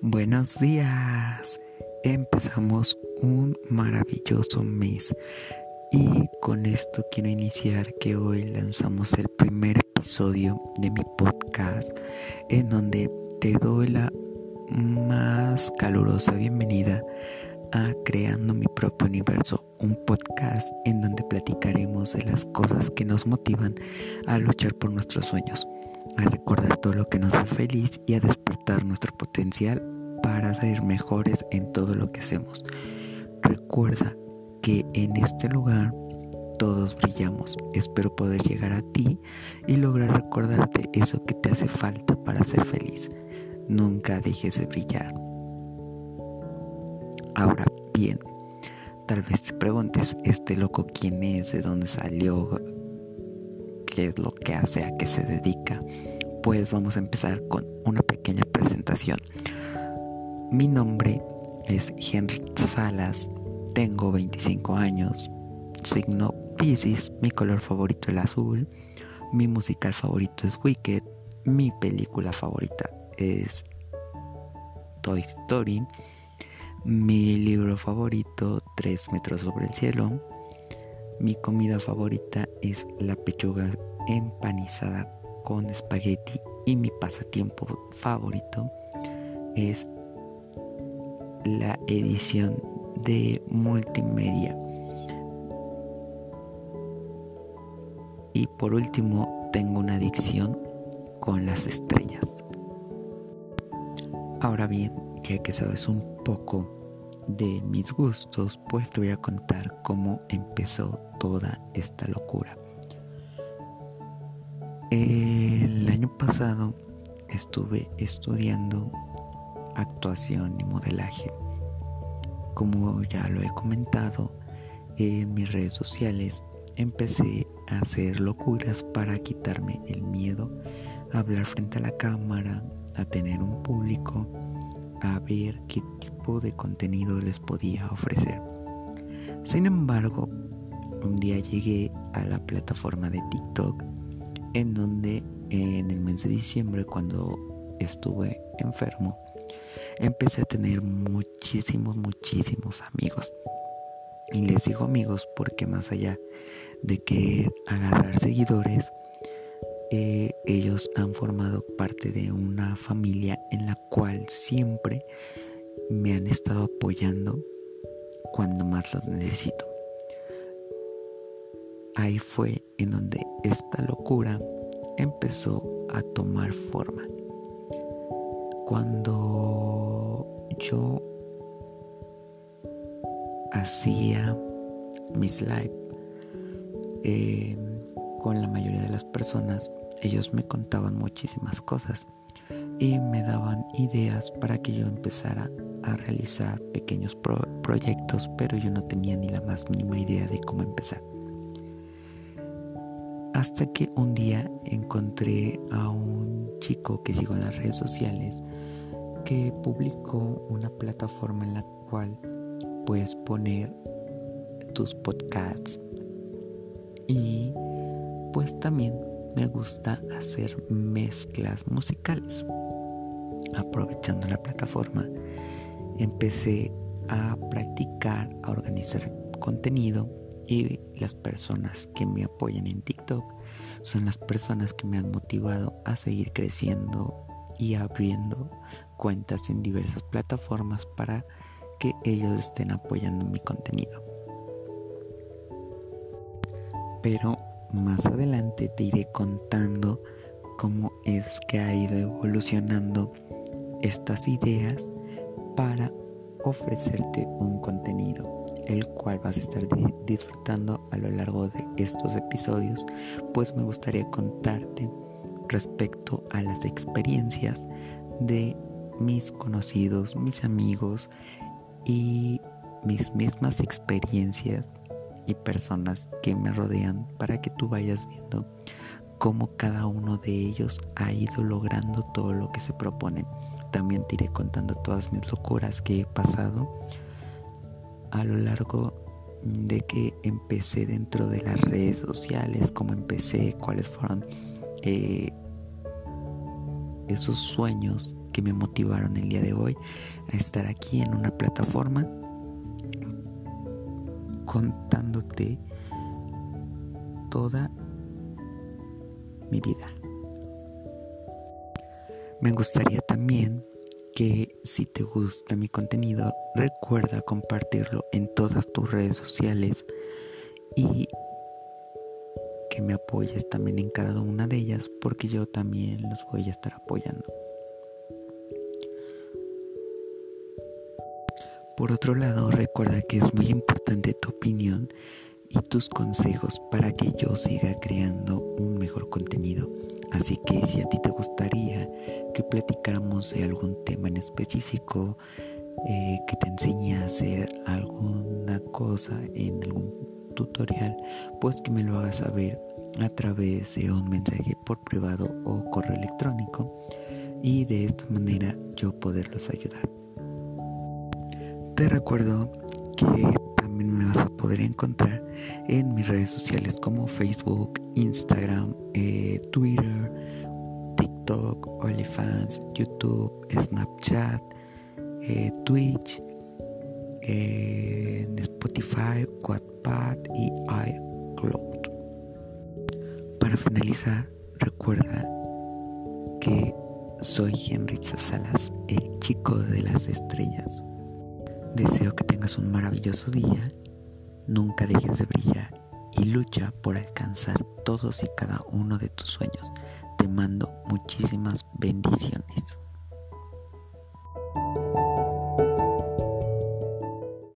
Buenos días. Empezamos un maravilloso mes. Y con esto quiero iniciar que hoy lanzamos el primer episodio de mi podcast en donde te doy la más calurosa bienvenida a Creando mi propio universo, un podcast en donde platicaremos de las cosas que nos motivan a luchar por nuestros sueños, a recordar todo lo que nos hace feliz y a despertar nuestro potencial para ser mejores en todo lo que hacemos. Recuerda que en este lugar todos brillamos. Espero poder llegar a ti y lograr recordarte eso que te hace falta para ser feliz. Nunca dejes de brillar. Ahora bien, tal vez te preguntes, este loco quién es, de dónde salió, qué es lo que hace, a qué se dedica. Pues vamos a empezar con una pequeña presentación. Mi nombre es Henry Salas, tengo 25 años, signo Pisces, mi color favorito el azul, mi musical favorito es Wicked, mi película favorita es Toy Story, mi libro favorito Tres metros sobre el cielo, mi comida favorita es la pechuga empanizada con espagueti y mi pasatiempo favorito es la edición de multimedia. Y por último, tengo una adicción con las estrellas. Ahora bien, ya que sabes un poco de mis gustos, pues te voy a contar cómo empezó toda esta locura. El año pasado estuve estudiando actuación y modelaje. Como ya lo he comentado en mis redes sociales, empecé a hacer locuras para quitarme el miedo a hablar frente a la cámara, a tener un público, a ver qué tipo de contenido les podía ofrecer. Sin embargo, un día llegué a la plataforma de TikTok en donde en el mes de diciembre cuando estuve enfermo empecé a tener muchísimos, muchísimos amigos. Y les digo amigos porque más allá de que agarrar seguidores, eh, ellos han formado parte de una familia en la cual siempre me han estado apoyando cuando más los necesito. Ahí fue en donde esta locura empezó a tomar forma cuando yo hacía mis live eh, con la mayoría de las personas, ellos me contaban muchísimas cosas y me daban ideas para que yo empezara a realizar pequeños proyectos, pero yo no tenía ni la más mínima idea de cómo empezar. Hasta que un día encontré a un chico que sigo en las redes sociales que publicó una plataforma en la cual puedes poner tus podcasts y pues también me gusta hacer mezclas musicales aprovechando la plataforma empecé a practicar a organizar contenido y las personas que me apoyan en TikTok son las personas que me han motivado a seguir creciendo y abriendo cuentas en diversas plataformas para que ellos estén apoyando mi contenido. Pero más adelante te iré contando cómo es que ha ido evolucionando estas ideas para ofrecerte un contenido el cual vas a estar disfrutando a lo largo de estos episodios, pues me gustaría contarte respecto a las experiencias de mis conocidos, mis amigos y mis mismas experiencias y personas que me rodean para que tú vayas viendo cómo cada uno de ellos ha ido logrando todo lo que se propone. También te iré contando todas mis locuras que he pasado a lo largo de que empecé dentro de las redes sociales, cómo empecé, cuáles fueron eh, esos sueños que me motivaron el día de hoy a estar aquí en una plataforma contándote toda mi vida. Me gustaría también que si te gusta mi contenido, recuerda compartirlo en todas tus redes sociales y que me apoyes también en cada una de ellas porque yo también los voy a estar apoyando. Por otro lado, recuerda que es muy importante tu opinión y tus consejos para que yo siga creando un mejor contenido. Así que si a ti te gustaría que platicáramos de algún tema en específico, eh, que te enseñe a hacer alguna cosa en algún tutorial, pues que me lo hagas saber a través de un mensaje por privado o correo electrónico y de esta manera yo poderlos ayudar. Te recuerdo que también me vas a poder encontrar en mis redes sociales como Facebook, Instagram, eh, Twitter, TikTok, OnlyFans, YouTube, Snapchat, eh, Twitch, eh, Spotify, Wattpad y iCloud. Para finalizar, recuerda que soy Henry Salas, el chico de las estrellas. Deseo que tengas un maravilloso día, nunca dejes de brillar y lucha por alcanzar todos y cada uno de tus sueños. Te mando muchísimas bendiciones.